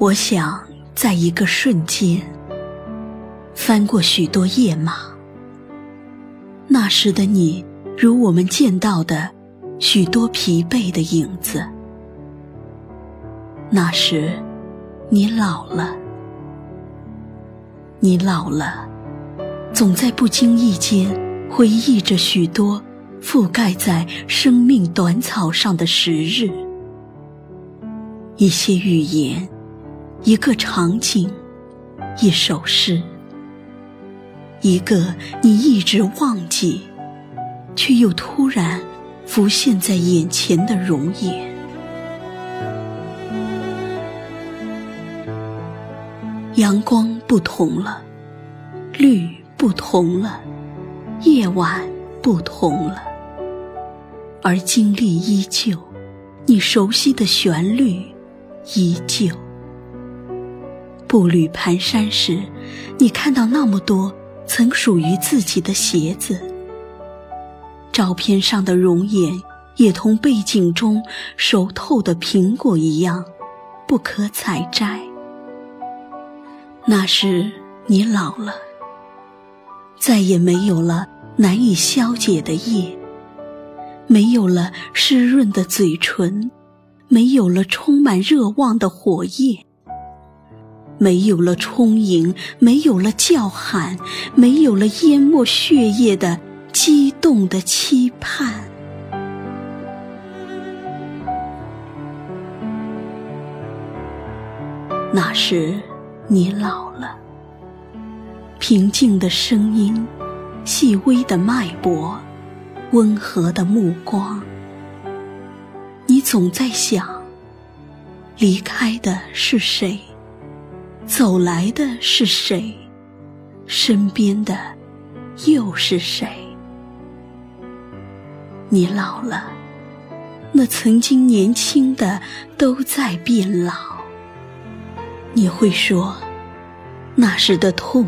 我想，在一个瞬间，翻过许多页码。那时的你，如我们见到的许多疲惫的影子。那时，你老了，你老了，总在不经意间回忆着许多覆盖在生命短草上的时日，一些语言。一个场景，一首诗，一个你一直忘记，却又突然浮现在眼前的容颜。阳光不同了，绿不同了，夜晚不同了，而经历依旧，你熟悉的旋律依旧。步履蹒跚时，你看到那么多曾属于自己的鞋子。照片上的容颜也同背景中熟透的苹果一样，不可采摘。那时你老了，再也没有了难以消解的夜，没有了湿润的嘴唇，没有了充满热望的火焰。没有了充盈，没有了叫喊，没有了淹没血液的激动的期盼。那时，你老了。平静的声音，细微的脉搏，温和的目光。你总在想，离开的是谁？走来的是谁？身边的又是谁？你老了，那曾经年轻的都在变老。你会说，那时的痛、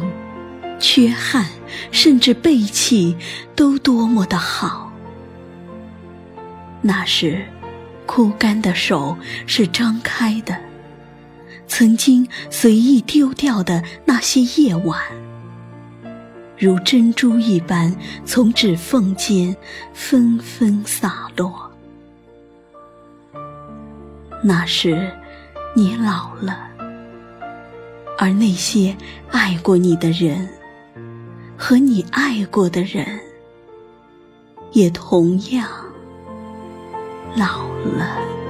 缺憾，甚至背弃，都多么的好。那时，枯干的手是张开的。曾经随意丢掉的那些夜晚，如珍珠一般从指缝间纷纷洒落。那时，你老了，而那些爱过你的人和你爱过的人，也同样老了。